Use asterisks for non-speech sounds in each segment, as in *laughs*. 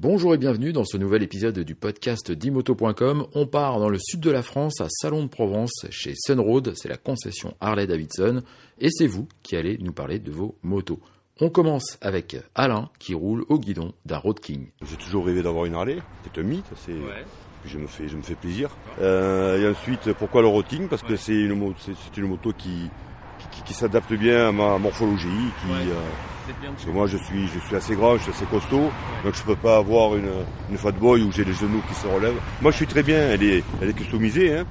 Bonjour et bienvenue dans ce nouvel épisode du podcast dimoto.com. On part dans le sud de la France, à Salon de Provence, chez Sunroad, c'est la concession Harley Davidson, et c'est vous qui allez nous parler de vos motos. On commence avec Alain qui roule au guidon d'un Road King. J'ai toujours rêvé d'avoir une Harley, c'est un mythe, c'est... Je me fais, je me fais plaisir. Euh, et ensuite, pourquoi le Road King? Parce que c'est une, moto, c'est une moto qui, qui, qui s'adapte bien à ma morphologie, qui, euh, parce que moi je suis, je suis assez grand, je suis assez costaud, donc je peux pas avoir une, une fat boy où j'ai les genoux qui se relèvent. Moi je suis très bien, elle est, elle est customisée, hein.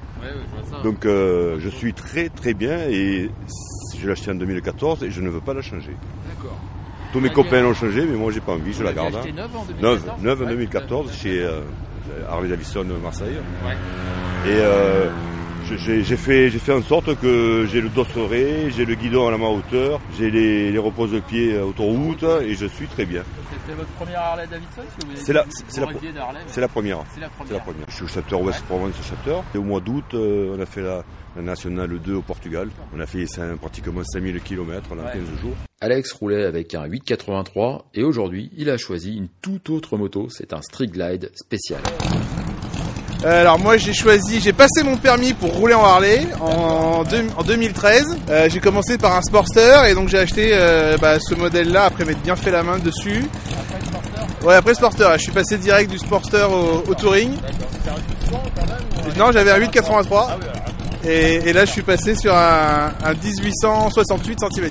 donc euh, je suis très très bien et je l'ai acheté en 2014 et je ne veux pas la changer. D'accord. Tous mes Vous copains l'ont changé, mais moi j'ai pas envie, je la garde. acheté hein. neuve en 2014 Neuve, neuve en Ouais, 2014 neuve. chez euh, Harley Davidson Marseille. Ouais. Et euh, je- j'ai fait, en sorte que j'ai le dosseret, j'ai le guidon à la main hauteur, j'ai les, les repose-pieds euh, autoroute et je suis très bien. C'était votre première Harley Davidson C'est la- la- de la première. C'est la première. la première. Je suis au chapter Ouest Provence chapter. Et au mois d'août, euh, on a fait la, la nationale 2 au Portugal. On a fait pratiquement 5000 km en Ouais. 15 jours. Alex roulait avec un 883 et aujourd'hui il a choisi une toute autre moto, c'est un Street Glide spécial. Euh, Alors moi j'ai choisi, j'ai passé mon permis pour rouler en Harley en, deux- en 2013. Euh, j'ai commencé par un Sportster et donc j'ai acheté euh, bah, ce modèle là après m'être bien fait la main dessus. Après le Ouais après Sportster, je suis passé direct du Sportster au, Touring. Non j'avais un Ah 883 oui, alors. et, et là je suis passé sur un, un 1868 cm3. Ouais.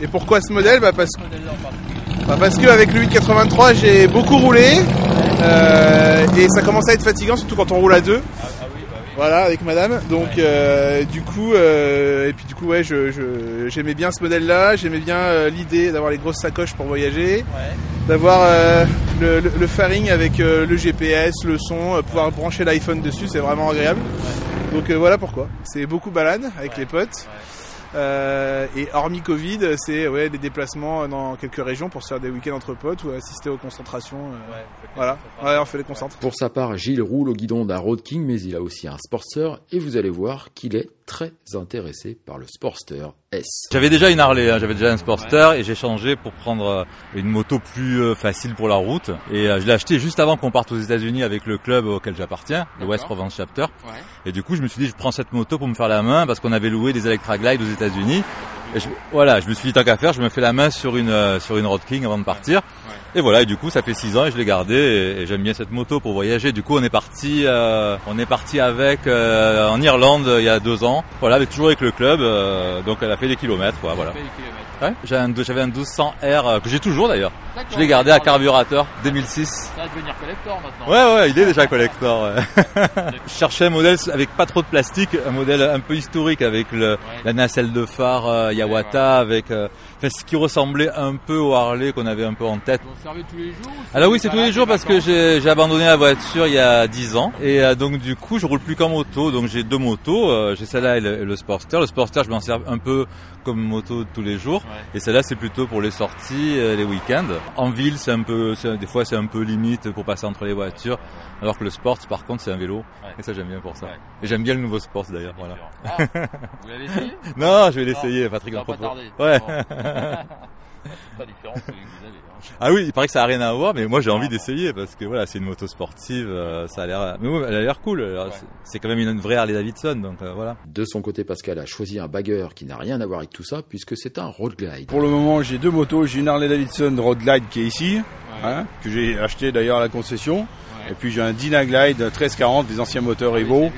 Et pourquoi ce modèle? Bah parce, modèle-là bah, parce qu'avec le 883 j'ai beaucoup roulé euh, et ça commence à être fatigant surtout quand on roule à deux. Ah, ah oui, bah oui. Voilà, avec madame. Donc, euh, du coup, euh, et puis du coup, ouais, je, je- j'aimais bien ce modèle-là. J'aimais bien l'idée d'avoir les grosses sacoches pour voyager, Ouais. d'avoir le, le, le fairing avec le GPS, le son, pouvoir brancher l'iPhone dessus, c'est vraiment agréable. Donc voilà pourquoi. C'est beaucoup balade avec les potes. Euh, et hormis Covid, c'est ouais des déplacements dans quelques régions pour se faire des week-ends entre potes ou assister aux concentrations. euh, Ouais, Voilà, ouais, on fait les concentres. Pour sa part, Gilles roule au guidon d'un Road King mais il a aussi un Sportster et vous allez voir qu'il est très intéressé par le Sportster S. J'avais déjà une Harley, hein, j'avais déjà un Sportster et j'ai changé pour prendre euh, une moto plus euh, facile pour la route. Et euh, je l'ai acheté juste avant qu'on parte aux États-Unis avec le club auquel j'appartiens, le West. Provence Chapter. Ouais. Et du coup, je me suis dit, je prends cette moto pour me faire la main parce qu'on avait loué des Electra Glide aux États-Unis. Et je- voilà, je me suis dit tant qu'à faire, je me fais la main sur une sur une Road King avant de partir. Et voilà, et du coup, ça fait six ans et je l'ai gardée et, et j'aime bien cette moto pour voyager. Du coup, on est parti, euh, on est parti avec euh, en Irlande il y a deux ans. Voilà, avec toujours avec le club. euh, donc, elle a fait des kilomètres, quoi. Voilà. Ouais, un- j'avais un 1200 R euh, que j'ai toujours d'ailleurs. Je l'ai gardé à carburateur 2006. Ça va devenir collector maintenant. Ouais, ouais, il est déjà collector. ouais. *laughs* Je cherchais un modèle avec pas trop de plastique, un modèle un peu historique avec le, la nacelle de phare euh, Yawata, avec euh, ce qui ressemblait un peu au Harley qu'on avait un peu en tête. Servez tous les jours ou Alors oui, c'est tous les jours parce que j'ai abandonné la voiture il y a 10 ans et euh, donc du coup je roule plus qu'en moto. Donc j'ai deux motos, euh, j'ai celle-là et le, et le Sportster. Le Sportster je m'en sers un peu comme moto de tous les jours Ouais. et celle-là c'est plutôt pour les sorties, euh, les week-ends. En ville c'est un peu, des fois c'est un peu limite pour passer entre les voitures, alors que le Sport par contre c'est un vélo Ouais. et ça j'aime bien pour ça. Ouais. Et j'aime bien le nouveau Sport d'ailleurs. Voilà. Ah, vous l'avez essayé *laughs* Non, je vais l'essayer, Patrick en propos. Ouais. *laughs* Bon. c'est pas différent de celui que vous avez. hein. Ah oui, il paraît que ça a rien à voir, mais moi j'ai envie Ah, d'essayer parce que voilà, c'est une moto sportive, euh, ça a l'air, mais ouais, elle a l'air cool. Ouais. c'est- quand même une vraie Harley Davidson, donc euh, voilà. De son côté, Pascal a choisi un bagger qui n'a rien à voir avec tout ça puisque c'est un Road Glide. Pour le moment, j'ai deux motos. J'ai une Harley Davidson Road Glide qui est ici, hein, que j'ai acheté d'ailleurs à la concession. Ouais. Et puis j'ai un Dyna Glide 1340, des anciens moteurs Evo,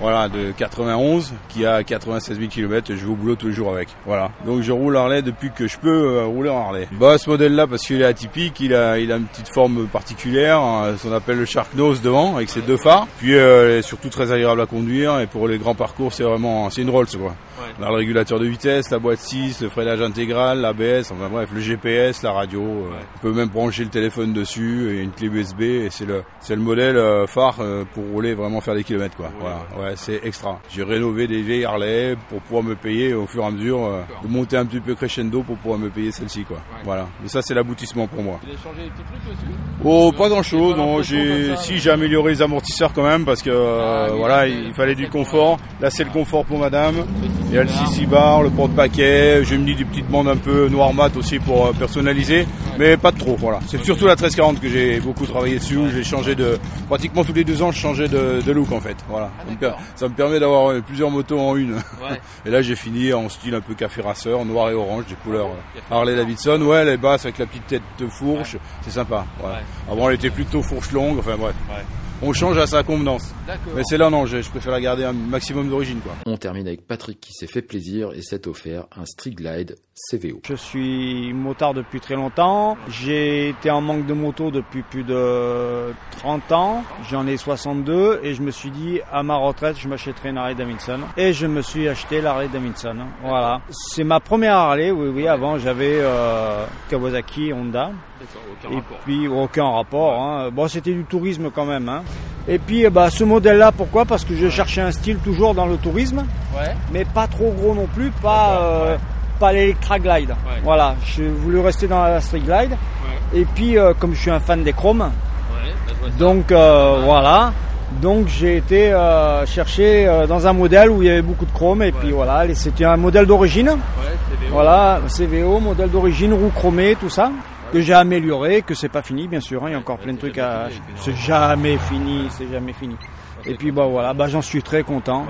Voilà, de 91, qui a 96 000 km. Je vais au boulot tous les jours avec. Voilà. Donc je roule Harley depuis que je peux euh, rouler en Harley. Bah ce modèle-là, parce qu'il est atypique, il a, il a une petite forme particulière, hein, ce qu'on appelle le Shark Nose devant, avec ses deux phares. Puis euh, elle est surtout très agréable à conduire. Et pour les grands parcours, c'est vraiment, c'est une Rolls quoi. On a le régulateur de vitesse, la boîte 6, le freinage intégral, l'ABS, enfin bref, le GPS, la radio. euh, On peut même brancher le téléphone dessus et une clé USB. Et c'est le, c'est le modèle euh, phare euh, pour rouler vraiment faire des kilomètres quoi. Voilà, ouais, c'est extra. J'ai rénové des vieilles Harley pour pouvoir me payer au fur et à mesure euh, de monter un petit peu crescendo pour pouvoir me payer celle-ci quoi. Voilà. Mais ça c'est l'aboutissement pour moi. Vous avez changé des petits trucs dessus Oh, pas grand chose. J'ai Non, si mais- j'ai amélioré les amortisseurs quand même parce que euh, Ah, oui, voilà, il fallait du confort. Là, c'est le confort pour madame. Il y a le CC bar, le porte-paquet, j'ai mis des petites bandes un peu noir mat aussi pour euh, personnaliser, mais pas de trop, voilà. C'est surtout la 1340 que j'ai beaucoup travaillé dessus, j'ai changé de, pratiquement tous les deux ans, je changeais de, look en fait, voilà. Ah, ça me permet d'avoir euh, plusieurs motos en une. *laughs* Et là j'ai fini en style un peu café rasseur, noir et orange, des couleurs euh, Harley Davidson, ouais, les basses avec la petite tête de fourche, c'est sympa. Avant elle était plutôt fourche longue, enfin bref on change à sa convenance. Mais c'est là non, je, préfère la garder un maximum d'origine quoi. On termine avec Patrick qui s'est fait plaisir et s'est offert un Street Glide CVO. Je suis motard depuis très longtemps. J'ai été en manque de moto depuis plus de 30 ans. J'en ai 62 et je me suis dit à ma retraite, je m'achèterai une Harley Davidson et je me suis acheté la Harley Davidson. Voilà. C'est ma première Harley, oui oui, avant j'avais euh, Kawasaki Honda. et puis aucun rapport. Hein. Bon, c'était du tourisme quand même. Hein. Et puis, bah, ce modèle-là, pourquoi? Parce que je cherchais un style toujours dans le tourisme, mais pas trop gros non plus, pas euh, pas l'Electra Glide. Voilà, j'ai voulu rester dans la Street Glide. Et puis, euh, comme je suis un fan des chromes, bah, donc euh, voilà. Donc j'ai été chercher dans un modèle où il y avait beaucoup de chrome et puis voilà, c'était un modèle d'origine. Voilà, CVO, modèle d'origine, roue chromée, tout ça que j'ai amélioré, que c'est pas fini bien sûr, hein, il y a encore plein de trucs à... C'est jamais fini, c'est jamais fini. Et puis bah voilà, bah j'en suis très content.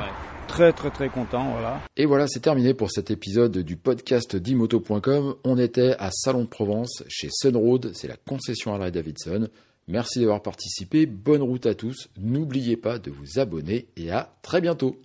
Très très très content, voilà. Et voilà, c'est terminé pour cet épisode du podcast d'imoto.com. On était à Salon de Provence chez Sunroad, c'est la concession Harley Davidson. Merci d'avoir participé, bonne route à tous. N'oubliez pas de vous abonner et à très bientôt.